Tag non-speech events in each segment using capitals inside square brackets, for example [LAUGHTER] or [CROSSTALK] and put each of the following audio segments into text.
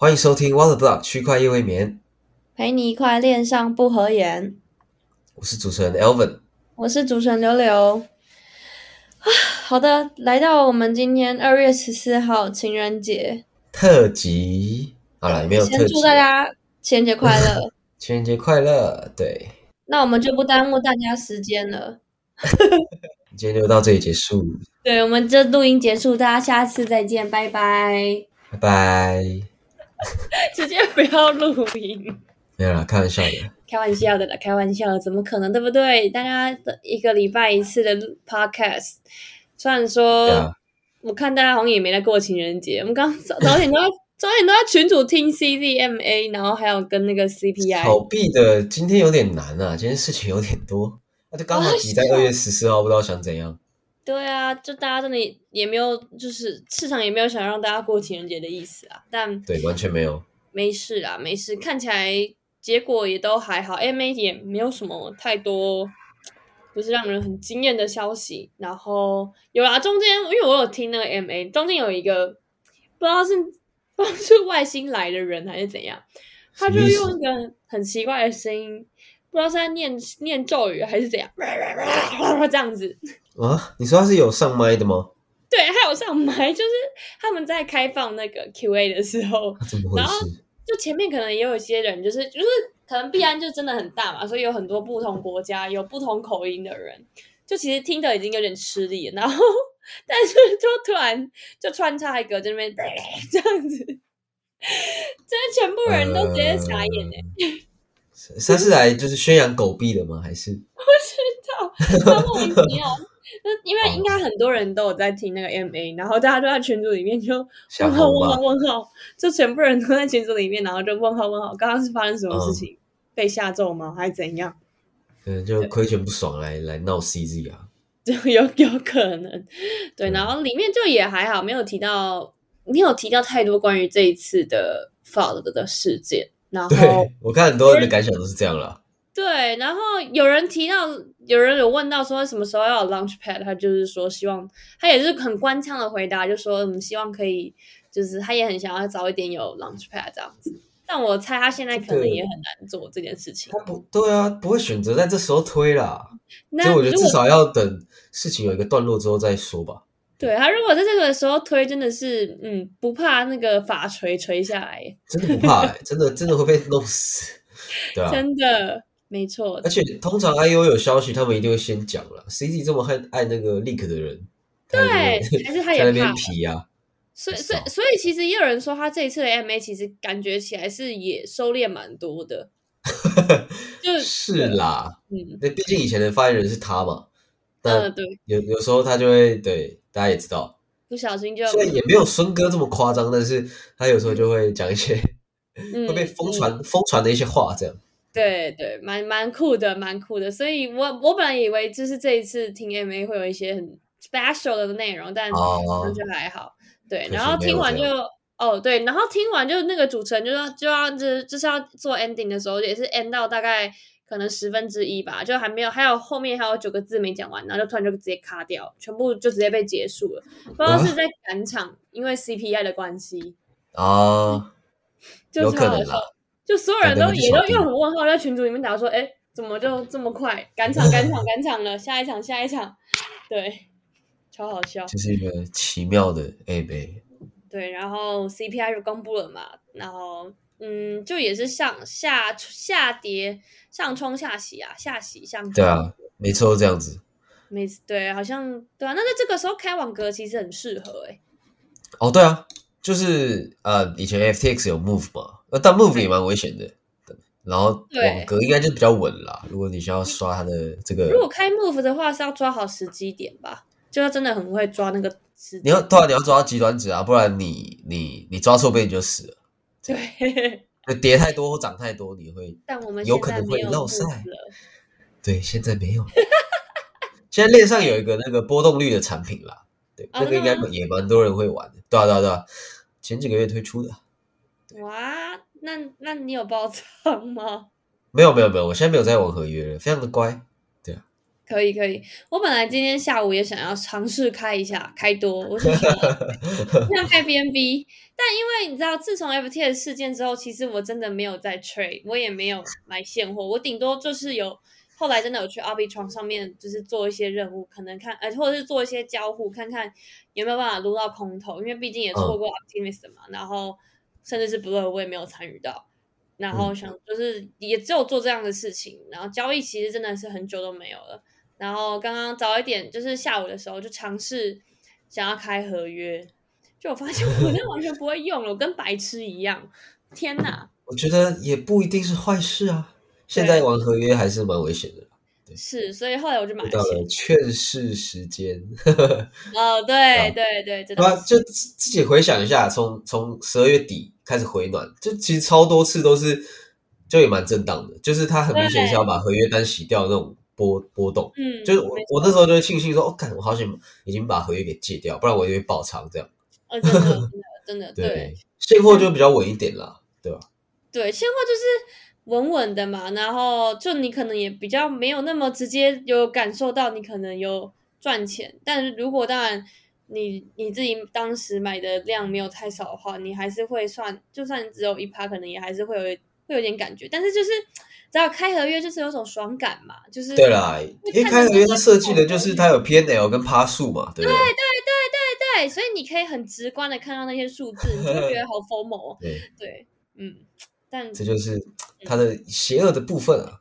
欢迎收听 Water Block 区块夜未眠，陪你一块恋上不合眼。我是主持人 Elvin。我是主持人柳柳。啊，好的，来到我们今天二月十四号情人节，特辑。好了，也没有特辑。先祝大家情人节快乐！[LAUGHS] 情人节快乐！对，那我们就不耽误大家时间了。[LAUGHS] 今天就到这里结束。对，我们这录音结束，大家下次再见，拜拜。拜拜。[LAUGHS] 直接不要录音。没有啦，开玩笑的。开玩笑的啦，开玩笑的，怎么可能，对不对？大家的一个礼拜一次的 podcast，虽然说我看大家好像也没在过情人节，我们刚 [LAUGHS] 早早点都在早点都在群主听 CDMA，然后还有跟那个 CPI。炒币的今天有点难啊，今天事情有点多，那就刚好挤在二月十四号，不知道想怎样。对啊，就大家真的也没有，就是市场也没有想让大家过情人节的意思啊。但对，完全没有。没事啊，没事，看起来结果也都还好，MA 也没有什么太多，不是让人很惊艳的消息。然后有啊，中间因为我有听那个 MA，中间有一个不知道是 [LAUGHS] 不知道是外星来的人还是怎样，他就用一个很奇怪的声音，不知道是在念念咒语还是怎样，[LAUGHS] 这样子。啊，你说他是有上麦的吗？对，他有上麦，[LAUGHS] 就是他们在开放那个 Q&A 的时候，然后就前面可能也有一些人，就是就是可能必安就真的很大嘛，所以有很多不同国家有不同口音的人，就其实听的已经有点吃力，然后但是就突然就穿插一个这边这样子，这全部人都直接傻眼哎！[LAUGHS] 他是来就是宣扬狗币的吗？还是 [LAUGHS] 不知道？莫名其妙。[LAUGHS] 因为应该很多人都有在听那个 MA，然后大家都在群组里面就问号问号问号，就全部人都在群组里面，然后就问号问号，刚刚是发生什么事情？被下咒吗？还是怎样？嗯，就亏钱不爽来来闹 CZ 啊？[LAUGHS] 就有有可能，对，然后里面就也还好，没有提到，没有提到太多关于这一次的 f o l l 的事件。然后我看很多人的感想都是这样了。对，然后有人提到，有人有问到说什么时候要有 launch pad，他就是说希望他也是很官腔的回答，就说嗯希望可以，就是他也很想要早一点有 launch pad 这样子。但我猜他现在可能也很难做这件事情。他不对啊，不会选择在这时候推啦。所以我觉得至少要等事情有一个段落之后再说吧。对他如果在这个时候推，真的是嗯不怕那个法锤锤下来，真的不怕哎，真的真的会被弄死，对啊，[LAUGHS] 真的。没错，而且通常 I O 有消息，他们一定会先讲了。C Z 这么恨爱那个 leak 的人，对，还是他也 [LAUGHS] 在那边皮啊。所以，所以，所以，其实也有人说，他这一次的 M A 其实感觉起来是也收敛蛮多的。[LAUGHS] 就是啦，嗯，那毕竟以前的发言人是他嘛。嗯，对。有有时候他就会对大家也知道，不小心就虽然也没有孙哥这么夸张，但是他有时候就会讲一些 [LAUGHS] 会被疯传疯传的一些话，这样。对对，蛮蛮酷的，蛮酷的。所以我我本来以为就是这一次听 MA 会有一些很 special 的内容，但那就还好。对，然后听完就哦，对，然后听完就那个主持人就说就要就就是要做 ending 的时候，也是 end 到大概可能十分之一吧，就还没有，还有后面还有九个字没讲完，然后就突然就直接卡掉，全部就直接被结束了。不知道是在赶场，因为 CPI 的关系啊，有可能啦。就所有人都也都用很问号，在群组里面打说：“哎，怎么就这么快赶场赶场赶场了？下一场下一场，[LAUGHS] 对，超好笑。”这是一个奇妙的 A 杯。对，然后 CPI 就公布了嘛，然后嗯，就也是上下下跌上冲下洗啊，下洗上对啊，没错，这样子。没对，好像对啊，那在这个时候开网格其实很适合哎。哦，对啊，就是呃，以前 FTX 有 Move 嘛。呃，但 move 也蛮危险的，然后网格应该就比较稳啦。如果你需要刷它的这个，如果开 move 的话，是要抓好时机点吧？就要真的很会抓那个时。你要对啊，你要抓极端值啊，不然你你你抓错边你就死了。对，叠太多或涨太多，你会，[LAUGHS] 但我们有可能会漏赛。对，现在没有。现在链上有一个那个波动率的产品啦，对，那个应该也蛮多人会玩的。对啊，对啊，对啊，前几个月推出的。哇，那那你有包仓吗？[LAUGHS] 没有没有没有，我现在没有在玩合约了，非常的乖。对啊，可以可以，我本来今天下午也想要尝试开一下开多，我是 [LAUGHS] 想开 BNB，但因为你知道，自从 FTS 事件之后，其实我真的没有在 trade，我也没有买现货，我顶多就是有后来真的有去 Arbitrum 上面，就是做一些任务，可能看呃或者是做一些交互，看看有没有办法撸到空头，因为毕竟也错过 Optimist 嘛，然后甚至是 Blue 我也没有参与到。然后想就是也只有做这样的事情，然后交易其实真的是很久都没有了。然后刚刚早一点就是下午的时候就尝试想要开合约，就我发现我 [LAUGHS] 真的完全不会用了，我跟白痴一样。天哪！我觉得也不一定是坏事啊，现在玩合约还是蛮危险的。是，所以后来我就买到了劝世时间。[LAUGHS] 哦，对对对？就自己回想一下，从从十二月底开始回暖，就其实超多次都是，就也蛮震荡的。就是它很明显是要把合约单洗掉那种波波动。嗯，就是我我那时候就会庆幸说，哦，看我好险已经把合约给戒掉，不然我就会爆仓这样。真的真的真的 [LAUGHS] 对，现货就比较稳一点啦，对吧？对，现货就是。稳稳的嘛，然后就你可能也比较没有那么直接有感受到你可能有赚钱，但是如果当然你你自己当时买的量没有太少的话，你还是会算，就算只有一趴，可能也还是会有会有点感觉。但是就是只要开合约，就是有种爽感嘛，就是对啦，因为开合约它设计的就是它有 P N L 跟趴数嘛，对对对对对对，所以你可以很直观的看到那些数字，你就觉得好 [LAUGHS] 疯魔，对对，嗯。但这就是它的邪恶的部分啊，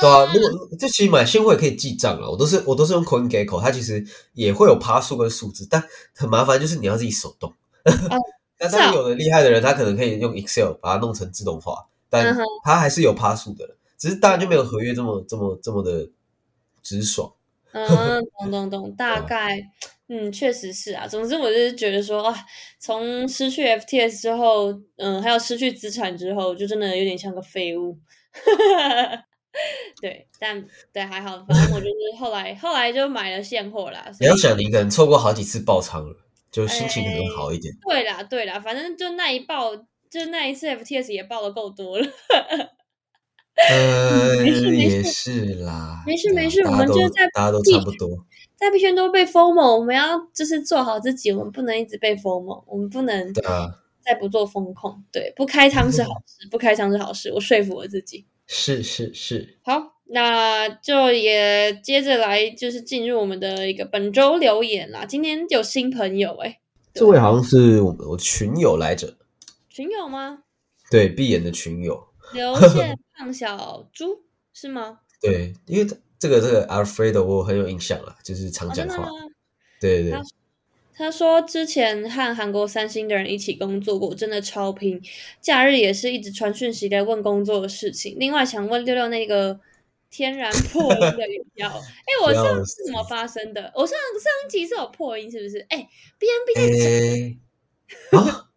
对啊，如果这其实买现货也可以记账啊，我都是我都是用 CoinGecko，它其实也会有爬数跟数字，但很麻烦，就是你要自己手动。[LAUGHS] 但当然有的厉害的人，他可能可以用 Excel 把它弄成自动化，但他还是有爬数的，只是当然就没有合约这么这么这么的直爽。嗯，[LAUGHS] 懂懂懂，大概。嗯，确实是啊。总之，我就是觉得说，啊，从失去 FTS 之后，嗯，还有失去资产之后，就真的有点像个废物。[LAUGHS] 对，但对还好，反正我就是后来后来就买了现货啦。你要想，你可能错过好几次爆仓了，就心情可能好一点。对啦，对啦，反正就那一爆，就那一次 FTS 也爆的够多了。呃，也是啦，没事没事，我们就在大家都差不多。在币圈都被 FOMO，我们要就是做好自己，我们不能一直被 FOMO，我们不能再不做风控，对，不开仓是好 [LAUGHS] 事，不开仓是好事，我说服我自己。是是是，好，那就也接着来，就是进入我们的一个本周留言啦。今天有新朋友哎，这位好像是我们我群友来着，群友吗？对，闭眼的群友，刘宪胖小猪是吗？[LAUGHS] 对，因为。这个这个 Alfredo 我很有印象啊，就是常讲话。对对对，他说之前和韩国三星的人一起工作过，真的超拼，假日也是一直传讯息来问工作的事情。另外想问六六那个天然破音的语调，[LAUGHS] 哎，我上次怎么发生的？我上上一集是有破音是不是？哎，B N B 在啊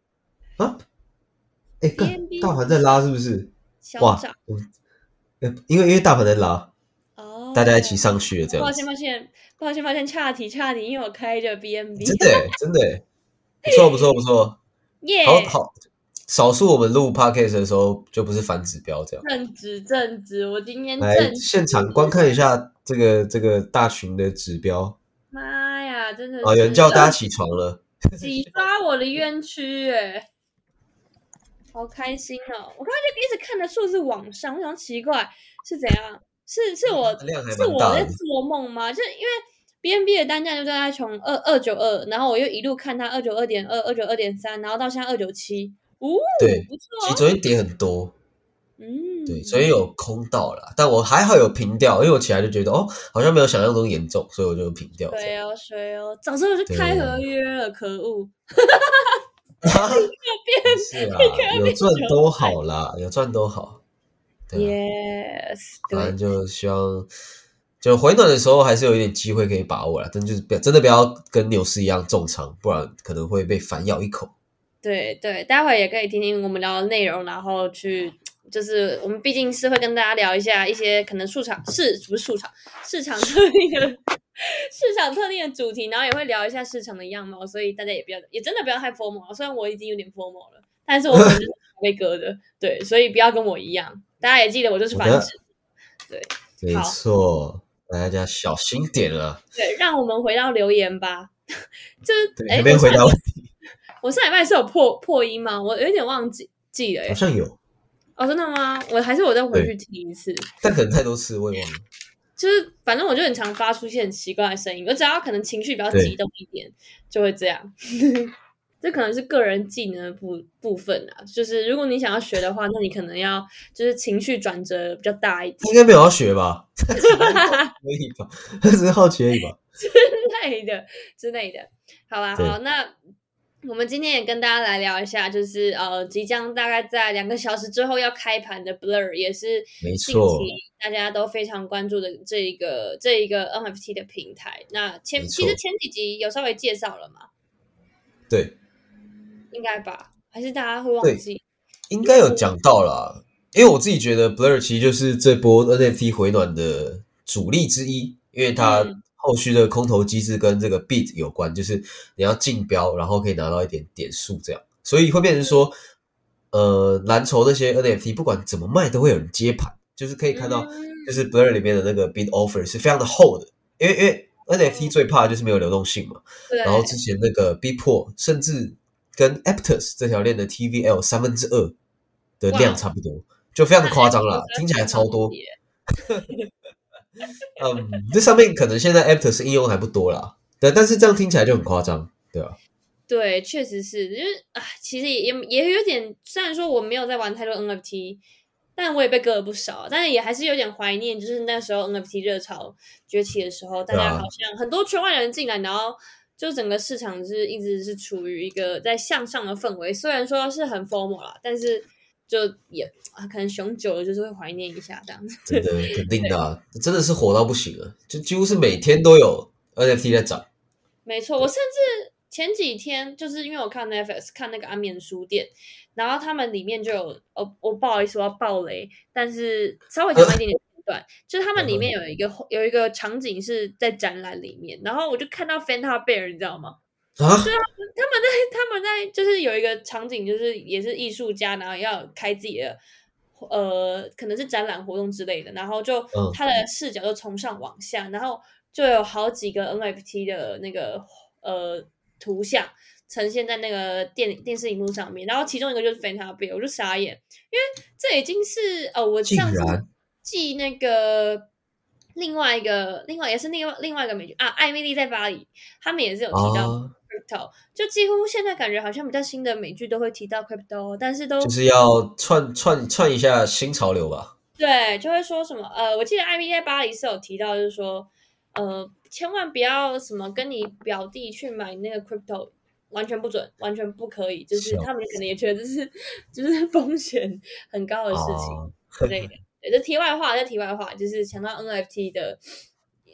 啊，哎，大盘在拉是不是？哇，呃，因为因为大盘在拉。大家一起上去了，这样。抱歉，抱歉，抱歉，抱歉，岔题，岔题，因为我开着 B N B。真的，真的，不错，不错，不错。[LAUGHS] 耶，好好，少数我们录 podcast 的时候就不是反指标这样。正直，正直，我今天来现场观看一下这个这个大群的指标。妈呀，真的！啊，有人叫大家起床了。[LAUGHS] 启发我的冤屈，哎，好开心哦！我刚才就一直看着数字往上，我想奇怪是怎样。是是我是我在做梦吗？就是因为 B N B 的单价就在从二二九二，然后我又一路看它二九二点二、二九二点三，然后到现在二九七，哦，对，不错。其实昨天跌很多，嗯，对，昨天有空到了，但我还好有平掉，因为我起来就觉得哦，好像没有想象中严重，所以我就平掉。对哦，水哦，早知道我就开合约了，可恶！[LAUGHS] 是啊，有赚多好啦，有赚多好。Yes，反正就希望，就回暖的时候还是有一点机会可以把握了，但就是不要真的不要跟牛市一样重仓，不然可能会被反咬一口。对对，待会也可以听听我们聊的内容，然后去就是我们毕竟是会跟大家聊一下一些可能市场市不是市场市场特定的 [LAUGHS] 市场特定的主题，然后也会聊一下市场的样貌，所以大家也不要也真的不要太 formal，虽然我已经有点 formal 了，但是我 [LAUGHS] 是被割的，对，所以不要跟我一样。大家也记得，我就是繁殖，对，没错。大家小心点了。对，让我们回到留言吧。[LAUGHS] 就还没回答问题。我上礼拜是有破破音吗？我有点忘记记了。好像有。哦，真的吗？我还是我再回去听一次。但可能太多次，我也忘了。就是反正我就很常发出一些很奇怪的声音，我只要可能情绪比较激动一点，就会这样。这可能是个人技能的部部分啊。就是如果你想要学的话，那你可能要就是情绪转折比较大一点。应该没有要学吧？[LAUGHS] 可以吧？只是好奇而已吧。[LAUGHS] 之类的之类的，好吧，好，那我们今天也跟大家来聊一下，就是呃，即将大概在两个小时之后要开盘的 Blur，也是没错，大家都非常关注的这一个这一个 NFT 的平台。那前其实前几集有稍微介绍了嘛？对，应该吧？还是大家会忘记？应该有讲到了，因为我自己觉得 Blur 其实就是这波 NFT 回暖的主力之一，因为它。后续的空投机制跟这个 beat 有关，就是你要竞标，然后可以拿到一点点数，这样，所以会变成说，呃，蓝筹那些 NFT 不管怎么卖，都会有人接盘，就是可以看到，就是 Blur 里面的那个 bid offer 是非常的厚的，因为因为 NFT 最怕就是没有流动性嘛，然后之前那个 p o 甚至跟 Aptus 这条链的 TVL 三分之二的量差不多，就非常的夸张了，听起来超多。[LAUGHS] 嗯，这上面可能现在 Aptus 应用还不多啦，对，但是这样听起来就很夸张，对吧？对，确实是，因为啊，其实也也也有点，虽然说我没有在玩太多 NFT，但我也被割了不少，但是也还是有点怀念，就是那时候 NFT 热潮崛起的时候，大家好像很多圈外人进来，然后就整个市场是一直是处于一个在向上的氛围，虽然说是很 formal 啦，但是。就也啊，可能熊久了，就是会怀念一下这样子。[LAUGHS] 真的，肯定的，真的是火到不行了，就几乎是每天都有 NFT 在涨。没错，我甚至前几天就是因为我看 Netflix 看那个安眠书店，然后他们里面就有哦，我不好意思，我要爆雷，但是稍微讲一点点片段，就是他们里面有一个有一个场景是在展览里面，然后我就看到 Fanta Bear，你知道吗？啊，对啊，他们在他们在就是有一个场景，就是也是艺术家，然后要开自己的呃，可能是展览活动之类的，然后就他的视角就从上往下，然后就有好几个 NFT 的那个呃图像呈现在那个电电视荧幕上面，然后其中一个就是 Fanta Bear，我就傻眼，因为这已经是呃，我上次记那个另外一个另外也是另外另外一个美剧啊，艾米丽在巴黎，他们也是有提到。crypto 就几乎现在感觉好像比较新的美剧都会提到 crypto，但是都就是要串串串一下新潮流吧。对，就会说什么呃，我记得艾米丽在巴黎是有提到，就是说呃，千万不要什么跟你表弟去买那个 crypto，完全不准，完全不可以，就是他们可能也觉得这是就是风险很高的事情之类的。这题外话，这题外话就是讲到 NFT 的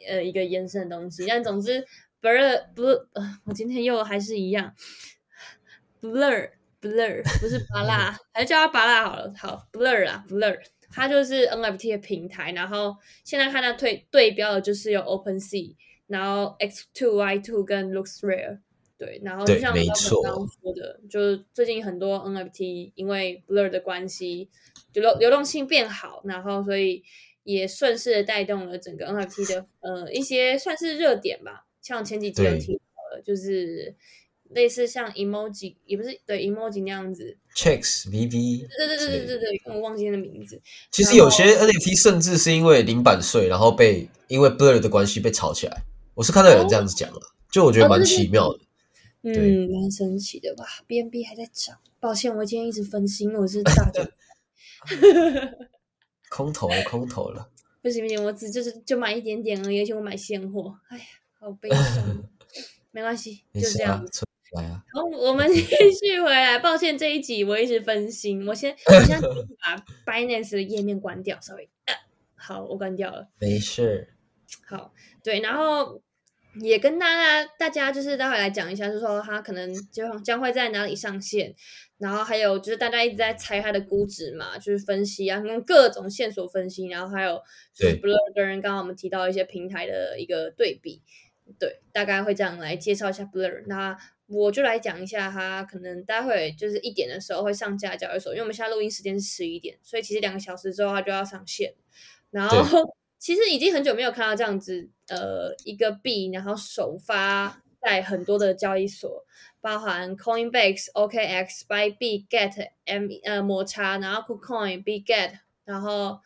呃一个延伸的东西，但总之。blur blur，我今天又还是一样，blur blur 不是巴拉，[LAUGHS] 还是叫它巴拉好了。好，blur 啊，blur，它就是 NFT 的平台。然后现在看它对对标的就是有 OpenSea，然后 X Two Y Two 跟 Looks Rare。对，然后就像我刚刚说的，就是最近很多 NFT 因为 blur 的关系，就流流动性变好，然后所以也顺势的带动了整个 NFT 的呃一些算是热点吧。像前几集有提到的，就是类似像 emoji，也不是对 emoji 那样子，checks V V，对对对对对对，我忘记那名字。其实有些 NFT 甚至是因为零版税，然后被因为 blur 的关系被炒起来。我是看到有人这样子讲了，就我觉得蛮奇妙的，嗯，蛮神奇的吧？BNB 还在涨，抱歉，我今天一直分心，我是大的，[LAUGHS] 空投了，空投了，不行不行，我只就是就买一点点而已，而且我买现货，哎呀。好悲伤，[LAUGHS] 没关系，就这样。来啊！好，我们继续回来。抱歉，这一集我一直分心，我先我先 [LAUGHS] 把 Binance 的页面关掉，稍微。好，我关掉了。没事。好，对，然后也跟大家大家就是待会来讲一下，就是说它可能将将会在哪里上线，然后还有就是大家一直在猜它的估值嘛，就是分析啊，用各种线索分析，然后还有就是 Blur 跟刚刚我们提到一些平台的一个对比。对，大概会这样来介绍一下 Blur。那我就来讲一下，它可能待会就是一点的时候会上架交易所，因为我们现在录音时间是十一点，所以其实两个小时之后它就要上线。然后 [LAUGHS] 其实已经很久没有看到这样子，呃，一个币然后首发在很多的交易所，包含 Coinbase、OKX、Bybit、Get、M 呃摩擦，然后 KuCoin、Bitget，然后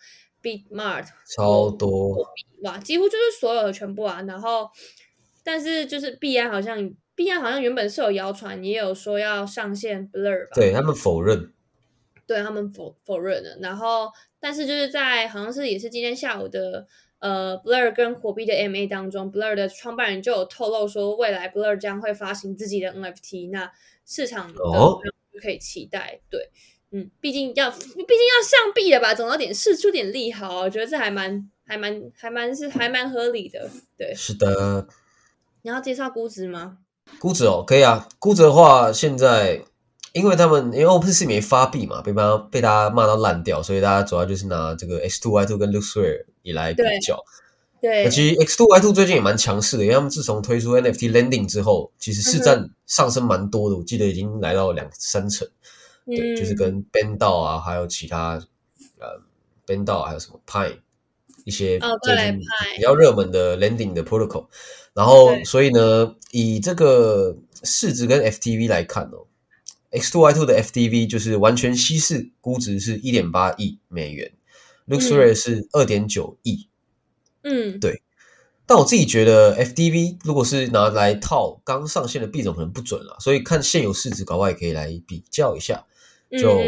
Bitmart，超多哇，几乎就是所有的全部啊。然后，但是就是币安好像币安好像原本是有谣传，也有说要上线 Blur，吧对他们否认。对他们否否认了，然后但是就是在好像是也是今天下午的呃 Blur 跟火币的 MA 当中，Blur 的创办人就有透露说，未来 Blur 将会发行自己的 NFT，那市场的可以期待。对，嗯，毕竟要毕竟要上币了吧，总要点试出点利好，我觉得这还蛮还蛮还蛮是还蛮合理的。对，是的。你要介绍估值吗？估值哦，可以啊。估值的话，现在。因为他们因为 OpenSea 没发币嘛，被大被大家骂到烂掉，所以大家主要就是拿这个 X2Y2 跟 LooksRare 以来比较。对，其实 X Two Y Two 最近也蛮强势的，因为他们自从推出 NFT Lending 之后，其实市占上升蛮多的，我记得已经来到两三成。对，就是跟 b e n d 道啊，还有其他呃 b e n d 道还有什么 Pine 一些最近比较热门的 Lending 的 Protocol，然后所以呢，以这个市值跟 FTV 来看哦。X two Y two 的 F D V 就是完全稀释，估值是一点八亿美元，Luxray 是二点九亿。嗯，对。但我自己觉得 F D V 如果是拿来套刚上线的币种，可能不准了。所以看现有市值，搞不好也可以来比较一下。就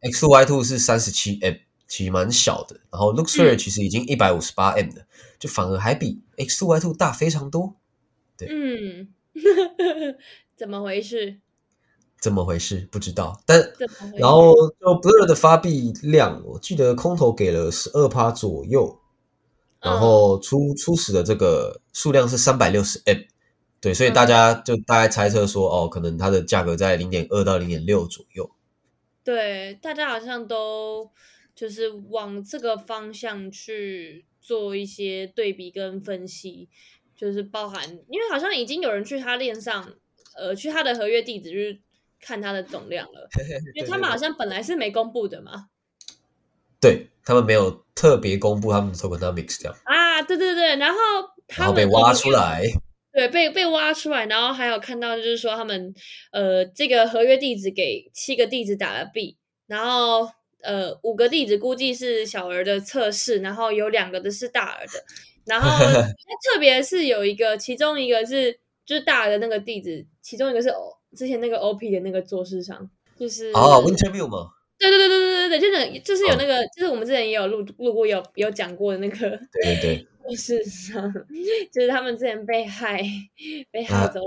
X two Y two 是三十七 M，其实蛮小的。然后 Luxray 其实已经一百五十八 M 了，就反而还比 X two Y two 大非常多。对，嗯，[LAUGHS] 怎么回事？怎么回事？不知道。但然后就 Blur 的发币量，我记得空投给了十二趴左右，然后初初始的这个数量是三百六十 M，对，所以大家就大概猜测说，哦，可能它的价格在零点二到零点六左右。对，大家好像都就是往这个方向去做一些对比跟分析，就是包含，因为好像已经有人去他链上，呃，去他的合约地址就是。看它的总量了，[LAUGHS] 因为他们好像本来是没公布的嘛。对他们没有特别公布他们的 tokenomics 这样啊，对对对，然后然后被挖出来，[LAUGHS] 对，被被挖出来，然后还有看到就是说他们呃这个合约地址给七个地址打了 B，，然后呃五个地址估计是小儿的测试，然后有两个的是大儿的，[LAUGHS] 然后特别是有一个，其中一个是就是大儿的那个地址，其中一个是。之前那个 OP 的那个做市场，就是啊，Winterview 吗？对对对对对对对，就是就是有那个，就是我们之前也有录录过，有有讲过的那个，对对对，[LAUGHS] 做市场，就是他们之前被害被害走，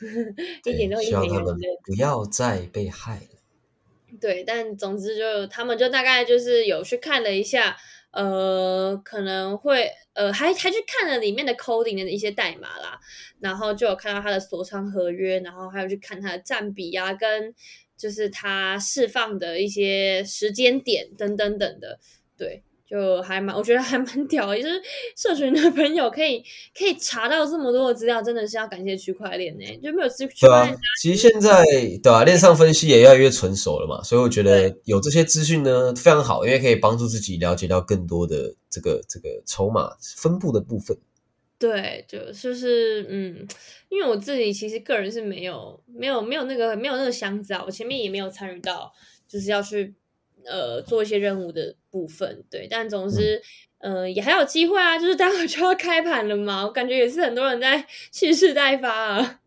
[LAUGHS] 一点都一点元的，不要再被害了。对，但总之就他们就大概就是有去看了一下。呃，可能会呃，还还去看了里面的 coding 的一些代码啦，然后就有看到它的锁仓合约，然后还有去看它的占比呀，跟就是它释放的一些时间点等等等的，对。就还蛮，我觉得还蛮屌，就是社群的朋友可以可以查到这么多的资料，真的是要感谢区块链呢，就没有区块链。其实现在对吧，链上分析也越来越成熟了嘛，所以我觉得有这些资讯呢非常好，因为可以帮助自己了解到更多的这个这个筹码分布的部分。对，就就是嗯，因为我自己其实个人是没有没有没有那个没有那个箱子啊，我前面也没有参与到，就是要去。呃，做一些任务的部分，对，但总之，呃，也还有机会啊，就是待会就要开盘了嘛，我感觉也是很多人在蓄势待发啊。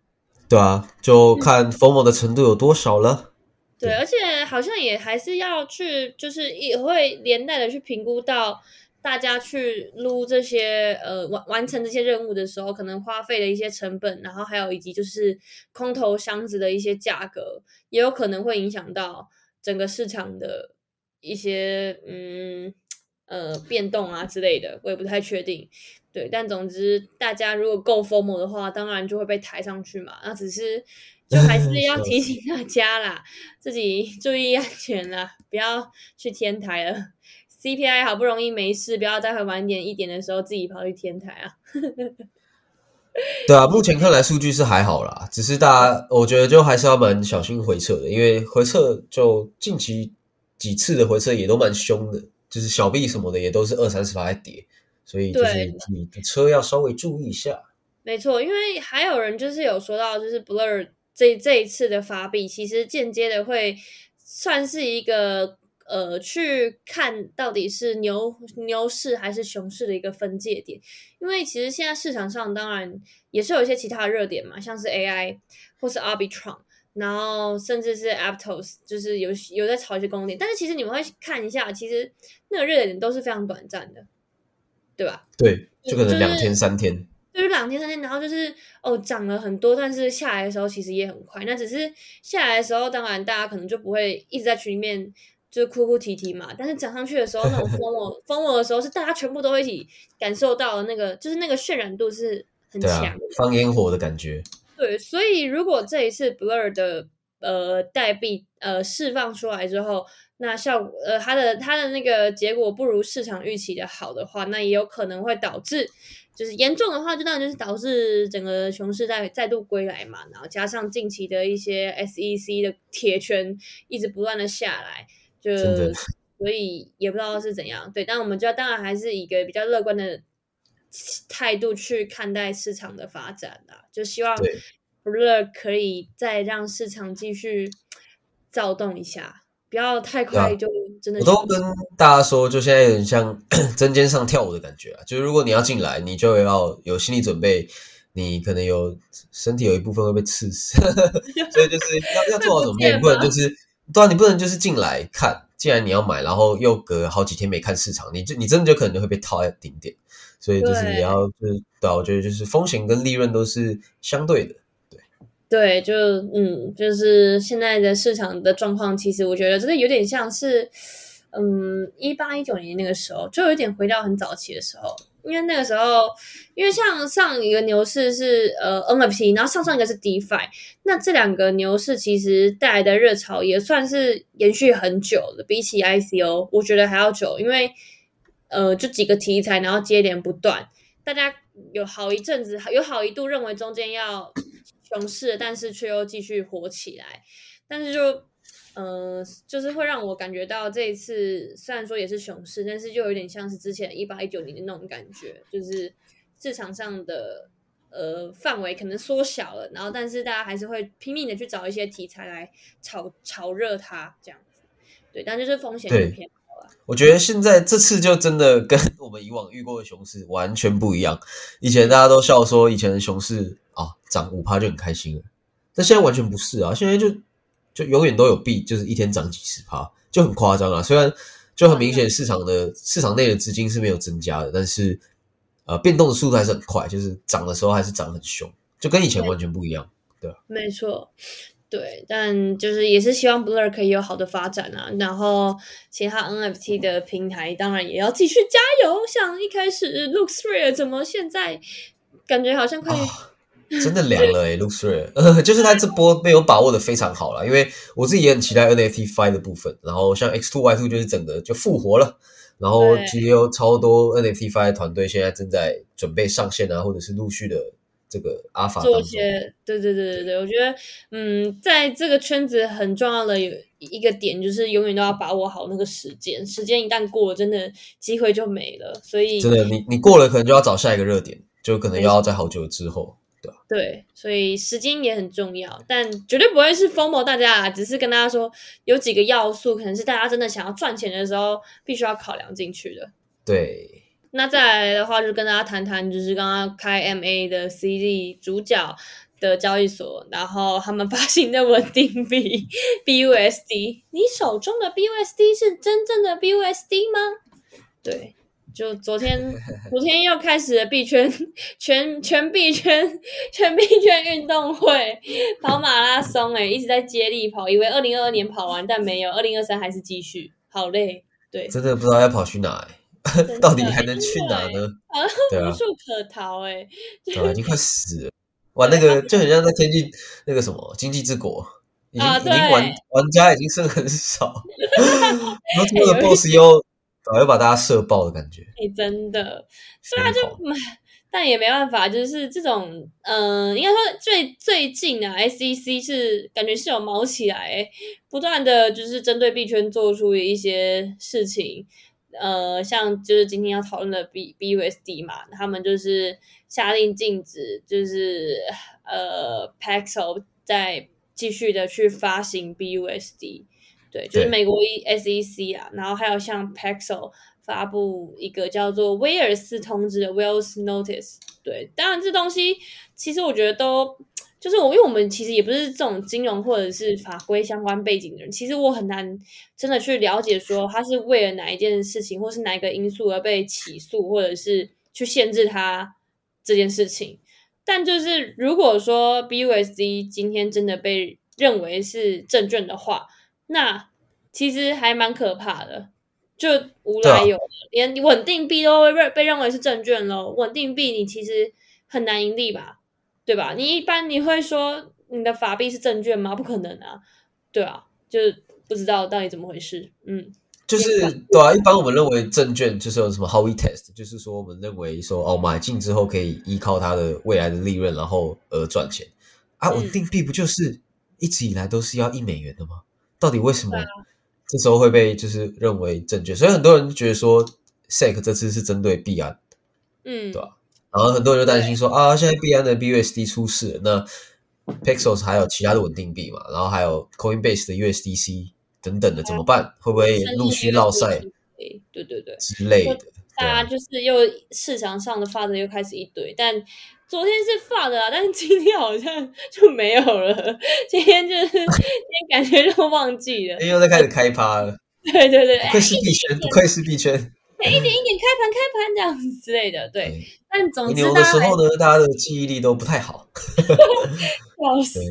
对啊，就看 FOMO 的程度有多少了。对，而且好像也还是要去，就是也会连带的去评估到大家去撸这些呃完完成这些任务的时候，可能花费的一些成本，然后还有以及就是空投箱子的一些价格，也有可能会影响到整个市场的。一些嗯呃变动啊之类的，我也不太确定。对，但总之大家如果够 formal 的话，当然就会被抬上去嘛。那只是 [LAUGHS] 就还是要提醒大家啦，自己注意安全啦，不要去天台了。CPI 好不容易没事，不要待会晚点一点的时候自己跑去天台啊。[LAUGHS] 对啊，目前看来数据是还好啦，只是大家我觉得就还是要蛮小心回撤的，因为回撤就近期。几次的回撤也都蛮凶的，就是小币什么的也都是二三十发在跌，所以就是你的车要稍微注意一下。没错，因为还有人就是有说到，就是 Blur 这这一次的发币，其实间接的会算是一个呃，去看到底是牛牛市还是熊市的一个分界点。因为其实现在市场上当然也是有一些其他的热点嘛，像是 AI 或是 Arbitrum，然后甚至是 Aptos，就是有有在炒一些公点。但是其实你们会看一下，其实那个热点都是非常短暂的，对吧？对，就可能两天三天。就是两天三天，然后就是哦涨了很多，但是下来的时候其实也很快。那只是下来的时候，当然大家可能就不会一直在群里面就是哭哭啼啼嘛。但是涨上去的时候，那种 [LAUGHS] 疯魔疯魔的时候，是大家全部都会一起感受到那个，就是那个渲染度是很强，放烟火的感觉。对，所以如果这一次 Blur 的呃代币呃释放出来之后，那效果呃它的它的那个结果不如市场预期的好的话，那也有可能会导致。就是严重的话，就当然就是导致整个熊市再再度归来嘛，然后加上近期的一些 SEC 的铁拳一直不断的下来，就所以也不知道是怎样。对，但我们就要当然还是以一个比较乐观的态度去看待市场的发展啦，就希望 Blur 可以再让市场继续躁动一下。不要太快就真的。我都跟大家说，就现在有点像 [COUGHS] 针尖上跳舞的感觉啊！就是如果你要进来，你就要有心理准备，你可能有身体有一部分会被刺死，[LAUGHS] 所以就是要要做好准备，不能就是对啊，你不能就是进来看，既然你要买，然后又隔好几天没看市场，你就你真的就可能就会被套在顶点，所以就是也要就是对啊，我觉得就是风险跟利润都是相对的。对，就嗯，就是现在的市场的状况，其实我觉得真的有点像是，嗯，一八一九年那个时候，就有点回到很早期的时候，因为那个时候，因为像上一个牛市是呃 NFT，然后上上一个是 DeFi，那这两个牛市其实带来的热潮也算是延续很久了，比起 ICO，我觉得还要久，因为呃，就几个题材，然后接连不断，大家有好一阵子，有好一度认为中间要。熊市，但是却又继续火起来，但是就，呃，就是会让我感觉到这一次虽然说也是熊市，但是就有点像是之前一八一九年的那种感觉，就是市场上的呃范围可能缩小了，然后但是大家还是会拼命的去找一些题材来炒炒热它，这样子，对，但就是风险偏高了。我觉得现在这次就真的跟 [LAUGHS] 我们以往遇过的熊市完全不一样，以前大家都笑说以前的熊市。啊，涨五趴就很开心了，但现在完全不是啊！现在就就永远都有币，就是一天涨几十趴，就很夸张啊！虽然就很明显市场的市场内的资金是没有增加的，但是呃，变动的速度还是很快，就是涨的时候还是涨很凶，就跟以前完全不一样，对没错，对，但就是也是希望 Blur 可以有好的发展啊，然后其他 NFT 的平台当然也要继续加油。像一开始 Looksrare 怎么现在感觉好像快。[LAUGHS] 真的凉了哎，looks real，就是他这波没有把握的非常好了，因为我自己也很期待 NFT Five 的部分，然后像 X Two Y Two 就是整个就复活了，然后其实有超多 NFT Five 团队现在正在准备上线啊，或者是陆续的这个阿法做一些，对对对对对，我觉得嗯，在这个圈子很重要的有一个点就是永远都要把握好那个时间，时间一旦过了，真的机会就没了，所以真的你你过了可能就要找下一个热点，就可能要在好久之后。对，所以时间也很重要，但绝对不会是疯魔大家，只是跟大家说有几个要素，可能是大家真的想要赚钱的时候必须要考量进去的。对，那再来的话，就跟大家谈谈，就是刚刚开 MA 的 CD 主角的交易所，然后他们发行的稳定币 BUSD，你手中的 BUSD 是真正的 BUSD 吗？对。就昨天，[LAUGHS] 昨天又开始了币圈全全币圈全币圈运动会跑马拉松哎，一直在接力跑，以为二零二二年跑完，但没有，二零二三还是继续，好累。对，真的不知道要跑去哪，[LAUGHS] 到底还能去哪呢？无处可逃哎，对，已经快死了。玩，那个就很像在天际那个什么经济之国，已经已经玩玩家已经剩很少，[LAUGHS] 然后这个 boss 又。早要把大家射爆的感觉，哎，真的，所以他就，但也没办法，就是这种，嗯，应该说最最近啊，SEC 是感觉是有毛起来，不断的就是针对币圈做出一些事情，呃，像就是今天要讨论的 B BUSD 嘛，他们就是下令禁止，就是呃 Paxos 在继续的去发行 BUSD，对，就是美国 SEC 啊，然后还有像 Paxos 发布一个叫做威尔斯通知的 Wells Notice，对，当然这东西其实我觉得都。就是我，因为我们其实也不是这种金融或者是法规相关背景的人，其实我很难真的去了解说他是为了哪一件事情，或是哪一个因素而被起诉，或者是去限制他这件事情。但就是如果说 BUSD 今天真的被认为是证券的话，那其实还蛮可怕的，就无来由，连稳定币都会被被认为是证券了。稳定币你其实很难盈利吧？对吧？你一般你会说你的法币是证券吗？不可能啊，对啊，就是不知道到底怎么回事。嗯，就是对啊，一般我们认为证券就是有什么 Howey Test，就是说我们认为说哦，买进之后可以依靠它的未来的利润，然后而赚钱啊。稳定币不就是一直以来都是要一美元的吗？到底为什么这时候会被就是认为证券？所以很多人觉得说 SEC 这次是针对币安，嗯，对吧？然后很多人就担心说啊，现在币安的 BUSD 出事，那 Pixels 还有其他的稳定币嘛，然后还有 Coinbase 的 USDC 等等的怎么办？会不会陆续落赛？对对对之类的。大家就是又市场上的发的又开始一堆，但昨天是发的啊，但是今天好像就没有了。[LAUGHS] 今天就是今天感觉就忘记了，又在开始开趴了。对对对，不愧是币圈，不愧是币圈。一点一点开盘开盘这样子之类的，对。但总之，有的时候呢，大家的记忆力都不太好。[LAUGHS]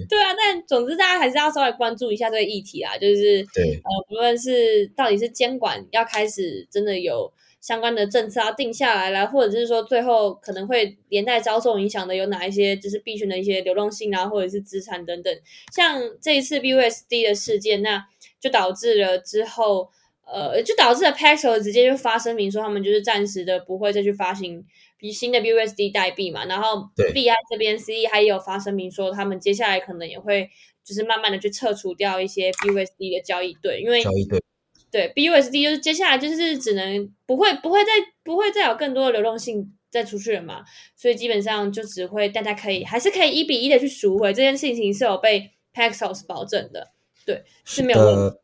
对啊，但总之大家还是要稍微关注一下这个议题啊，就是对呃，不论是到底是监管要开始真的有相关的政策要定下来了，或者是说最后可能会连带遭受影响的有哪一些，就是币圈的一些流动性啊，或者是资产等等。像这一次 BUSD 的事件，那就导致了之后。呃，就导致了 Paxos 直接就发声明说，他们就是暂时的不会再去发行比新的 BUSD 代币嘛。然后币安这边 CE 还有发声明说，他们接下来可能也会就是慢慢的去撤除掉一些 BUSD 的交易对，因为交易对对 BUSD 就是接下来就是只能不会不会再不会再有更多的流动性再出去了嘛，所以基本上就只会大家可以还是可以一比一的去赎回这件事情是有被 Paxos 保证的，对是没有问题。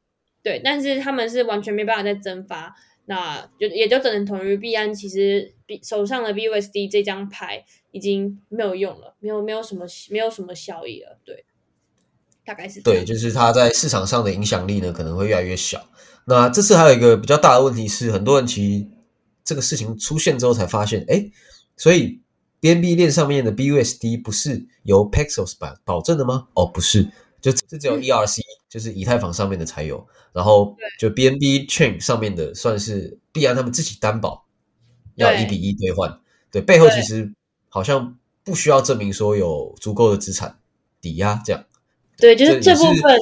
对，但是他们是完全没办法再蒸发，那就也就等同于币安其实手上的 BUSD 这张牌已经没有用了，没有没有什么没有什么效益了。对，大概是对，就是它在市场上的影响力呢可能会越来越小。那这次还有一个比较大的问题是，很多人其实这个事情出现之后才发现，哎，所以 BNB 链上面的 BUSD 不是由 Paxos 保保证的吗？哦，不是。就这只有 ERC，就是以太坊上面的才有，然后就 BNB Chain 上面的算是必然他们自己担保，要一比一兑换。对，背后其实好像不需要证明说有足够的资产抵押这样。对，就是这部分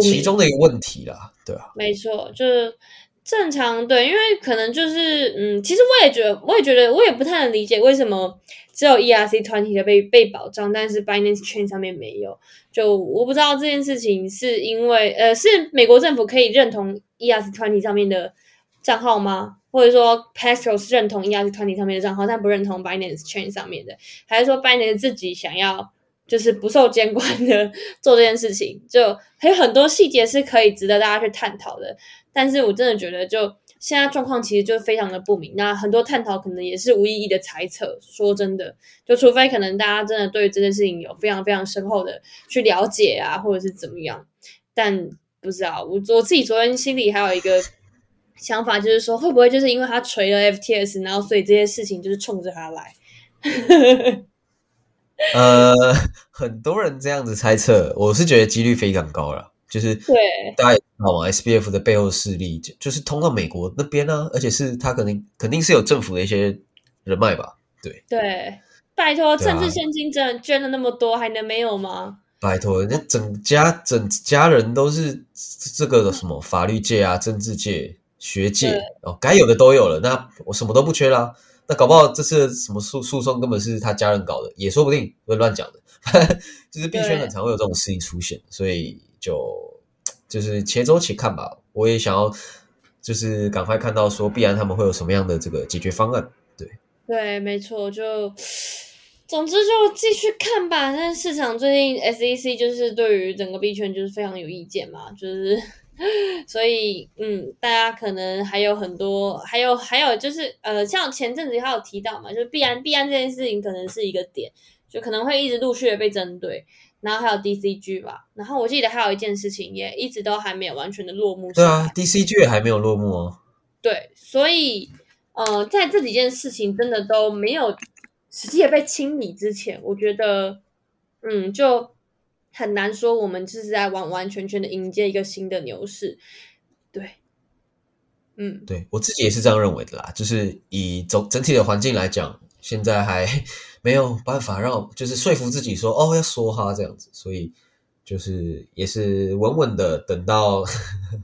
其中的一个问题啦，对啊？没错，就是正常对，因为可能就是嗯，其实我也觉得，我也觉得，我也不太能理解为什么。只有 ERC 团体的被被保障，但是 Binance Chain 上面没有。就我不知道这件事情是因为呃，是美国政府可以认同 ERC 团体上面的账号吗？或者说 Paxos 认同 ERC 团体上面的账号，但不认同 Binance Chain 上面的？还是说 Binance 自己想要就是不受监管的 [LAUGHS] 做这件事情？就还有很多细节是可以值得大家去探讨的。但是我真的觉得就。现在状况其实就非常的不明，那很多探讨可能也是无意义的猜测。说真的，就除非可能大家真的对这件事情有非常非常深厚的去了解啊，或者是怎么样，但不知道。我我自己昨天心里还有一个想法，就是说会不会就是因为他锤了 FTS，然后所以这些事情就是冲着他来。[LAUGHS] 呃，很多人这样子猜测，我是觉得几率非常高了。就是对大家也知道嘛，SBF 的背后势力就就是通到美国那边呢，而且是他肯定肯定是有政府的一些人脉吧？对对，拜托，政治现金真的捐了那么多，还能没有吗？拜托，人家整家整家人都是这个什么法律界啊、政治界、学界哦，该有的都有了，那我什么都不缺啦。那搞不好这次什么诉诉讼根本是他家人搞的，也说不定，会乱讲的。就是币圈很常会有这种事情出现，所以。就就是且走且看吧。我也想要就是赶快看到说必然他们会有什么样的这个解决方案。对对，没错，就总之就继续看吧。但市场最近 SEC 就是对于整个币圈就是非常有意见嘛，就是 [LAUGHS] 所以嗯，大家可能还有很多，还有还有就是呃，像前阵子还有提到嘛，就是必安必安这件事情可能是一个点，就可能会一直陆续的被针对。然后还有 DCG 吧，然后我记得还有一件事情也一直都还没有完全的落幕。对啊，DCG 也还没有落幕哦。对，所以呃，在这几件事情真的都没有实际的被清理之前，我觉得嗯，就很难说我们就是在完完全全的迎接一个新的牛市。对，嗯，对我自己也是这样认为的啦，就是以总整体的环境来讲，现在还。[LAUGHS] 没有办法让，就是说服自己说哦要说哈这样子，所以就是也是稳稳的等到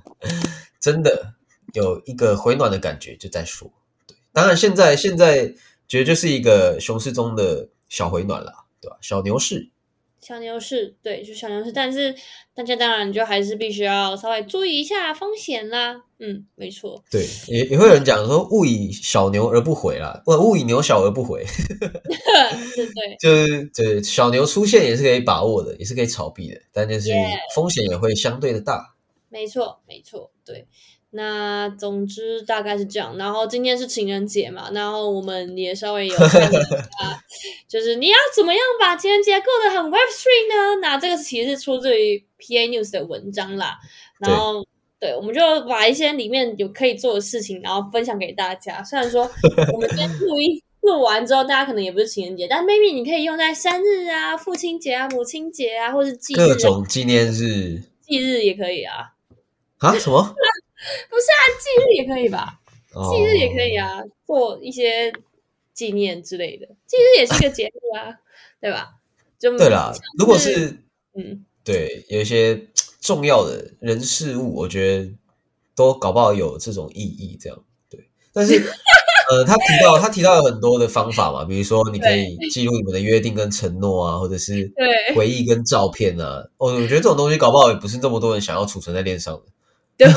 [LAUGHS] 真的有一个回暖的感觉就再说。对，当然现在现在觉得就是一个熊市中的小回暖了，对吧？小牛市。小牛市，对，就小牛市，但是大家当然就还是必须要稍微注意一下风险啦。嗯，没错。对，也也会有人讲说，勿以小牛而不回啦，勿，勿以牛小而不回。[LAUGHS] 对对，就是对小牛出现也是可以把握的，也是可以炒币的，但就是风险也会相对的大。没错，没错，对。那总之大概是这样，然后今天是情人节嘛，然后我们也稍微有看一下，[LAUGHS] 就是你要怎么样把情人节过得很 Web Three 呢？那这个其实是出自于 PA News 的文章啦，然后对，我们就把一些里面有可以做的事情，然后分享给大家。虽然说我们今天录音录完之后，大家可能也不是情人节，但 maybe 你可以用在生日啊、父亲节啊、母亲节啊，或是忌各种纪念日、忌日也可以啊。啊？什么？[LAUGHS] [LAUGHS] 不是啊，忌日也可以吧？忌日也可以啊，做一些纪念之类的。忌日也是一个节日啊，对吧？就对啦，如果是嗯，对，有一些重要的人事物，我觉得都搞不好有这种意义，这样对。但是 [LAUGHS] 呃，他提到他提到有很多的方法嘛，比如说你可以记录你们的约定跟承诺啊，或者是回忆跟照片啊。哦，我觉得这种东西搞不好也不是那么多人想要储存在链上的。[LAUGHS] 对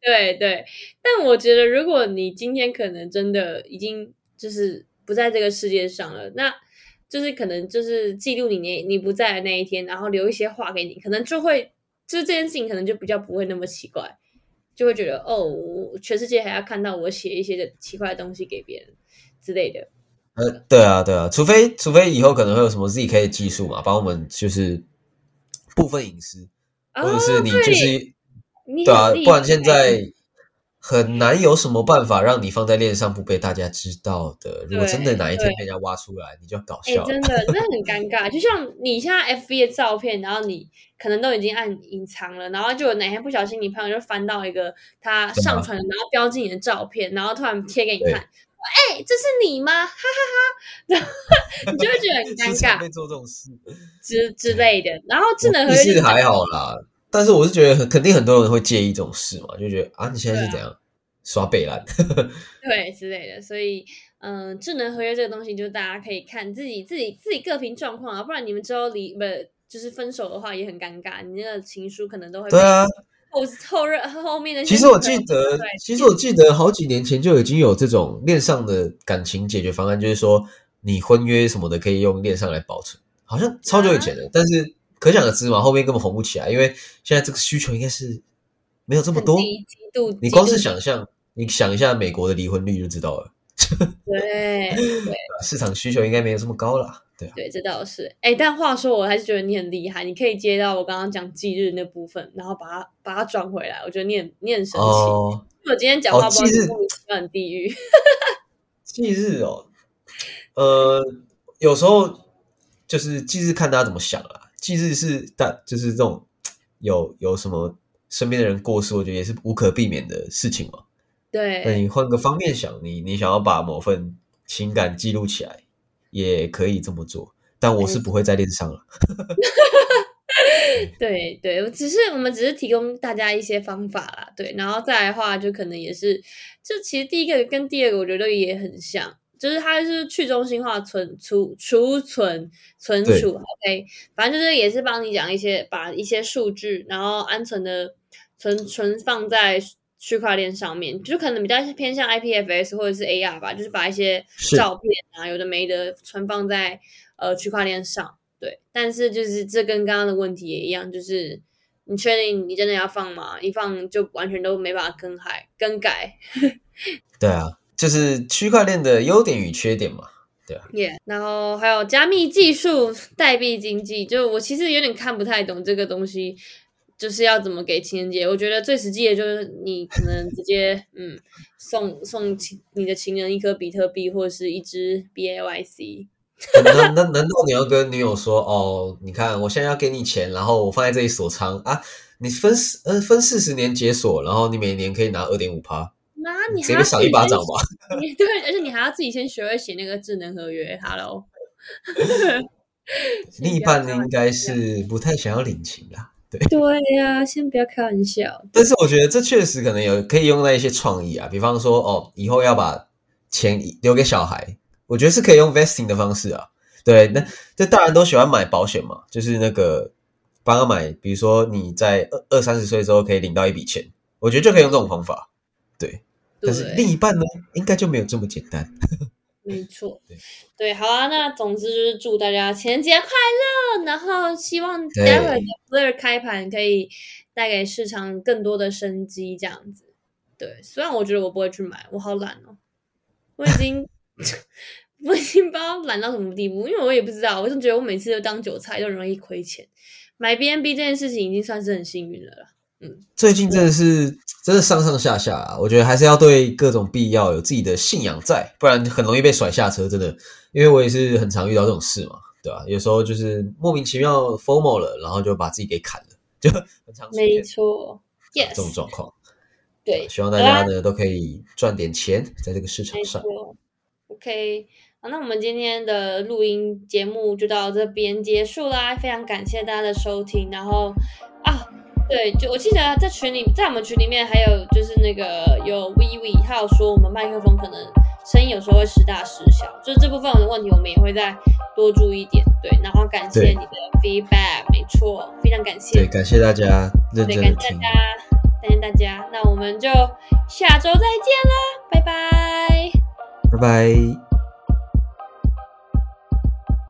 对对，但我觉得，如果你今天可能真的已经就是不在这个世界上了，那就是可能就是记录你你你不在的那一天，然后留一些话给你，可能就会就是这件事情可能就比较不会那么奇怪，就会觉得哦，全世界还要看到我写一些的奇怪的东西给别人之类的。呃，对啊，对啊，除非除非以后可能会有什么 ZK 技术嘛，帮我们就是部分隐私，或者是你就是。对啊，不然现在很难有什么办法让你放在链上不被大家知道的。如果真的哪一天被人家挖出来，你就搞笑。真的，真的很尴尬。[LAUGHS] 就像你现在 F B 的照片，然后你可能都已经按隐藏了，然后就哪天不小心，你朋友就翻到一个他上传，然后标记你的照片，然后突然贴给你看，哎，这是你吗？哈哈哈，然后你就会觉得很尴尬，会做这种事之之类的。然后智能合约还好啦。但是我是觉得很肯定很多人会介意这种事嘛，就觉得啊你现在是怎样刷背烂，[LAUGHS] 对之类的，所以嗯，智能合约这个东西，就大家可以看自己自己自己各凭状况啊，不然你们之后离不就是分手的话也很尴尬，你那个情书可能都会对啊后后热后面的。其实我记得，其实我记得好几年前就已经有这种恋上的感情解决方案，就是说你婚约什么的可以用恋上来保存，好像超久以前的，但是。可想而知嘛，后面根本红不起来，因为现在这个需求应该是没有这么多。你光是想象，你想一下美国的离婚率就知道了。对对，[LAUGHS] 市场需求应该没有这么高了。对对，这倒是。哎，但话说，我还是觉得你很厉害，你可以接到我刚刚讲忌日那部分，然后把它把它转回来。我觉得你很你很神奇。我今天讲话不日很地狱。[LAUGHS] 忌日哦，呃，有时候就是忌日看大家怎么想啊。忌日是大，就是这种有有什么身边的人过世，我觉得也是无可避免的事情嘛。对，那你换个方面想，你你想要把某份情感记录起来，也可以这么做。但我是不会再恋上了。[LAUGHS] 对对，只是我们只是提供大家一些方法啦。对，然后再来的话，就可能也是，就其实第一个跟第二个，我觉得也很像。就是它是去中心化存储储存存储，OK，反正就是也是帮你讲一些把一些数据，然后安全的存存放在区块链上面，就可能比较偏向 IPFS 或者是 AR 吧，就是把一些照片啊，有的没的存放在呃区块链上。对，但是就是这跟刚刚的问题也一样，就是你确定你真的要放吗？一放就完全都没办法更改更改。[LAUGHS] 对啊，就是区块链的优点与缺点嘛。对啊。耶，然后还有加密技术、代币经济，就我其实有点看不太懂这个东西。就是要怎么给情人节？我觉得最实际的就是你可能直接嗯送送情你的情人一颗比特币或者是一只 B A Y C。[LAUGHS] 那那难道你要跟女友说哦？你看我现在要给你钱，然后我放在这里锁仓啊，你分四呃分四十年解锁，然后你每年可以拿二点五趴。那你直接赏一巴掌吧？[LAUGHS] 对，而且你还要自己先学会写那个智能合约。Hello，另一半应该是不太想要领情啦。对 [LAUGHS] 对呀，先不要开玩笑。但是我觉得这确实可能有可以用在一些创意啊，比方说哦，以后要把钱留给小孩，我觉得是可以用 vesting 的方式啊。对，那这大人都喜欢买保险嘛，就是那个帮他买，比如说你在二二三十岁之后可以领到一笔钱，我觉得就可以用这种方法。对，但是另一半呢，应该就没有这么简单。没错，[LAUGHS] 对，好啊，那总之就是祝大家情人节快乐，然后希望待会的 Flare 开盘可以带给市场更多的生机，这样子。对，虽然我觉得我不会去买，我好懒哦，我已经 [LAUGHS] 我已经不知道懒到什么地步，因为我也不知道，我就觉得我每次都当韭菜，都容易亏钱。买 BNB 这件事情已经算是很幸运了啦。嗯，最近真的是真的上上下下啊，我觉得还是要对各种必要有自己的信仰在，不然很容易被甩下车。真的，因为我也是很常遇到这种事嘛，对吧？有时候就是莫名其妙 formal 了，然后就把自己给砍了，就很常没错，yes，这种状况。对，希望大家呢都可以赚点钱在这个市场上。OK，好，那我们今天的录音节目就到这边结束啦，非常感谢大家的收听，然后啊。对，就我记得在群里，在我们群里面还有就是那个有 Vivi，他有说我们麦克风可能声音有时候会时大时小，就是这部分的问题，我们也会再多注意一点。对，然后感谢你的 feedback，没错，非常感谢。对，感谢大家认真听。感谢大家，感谢大家，那我们就下周再见啦，拜拜，拜拜。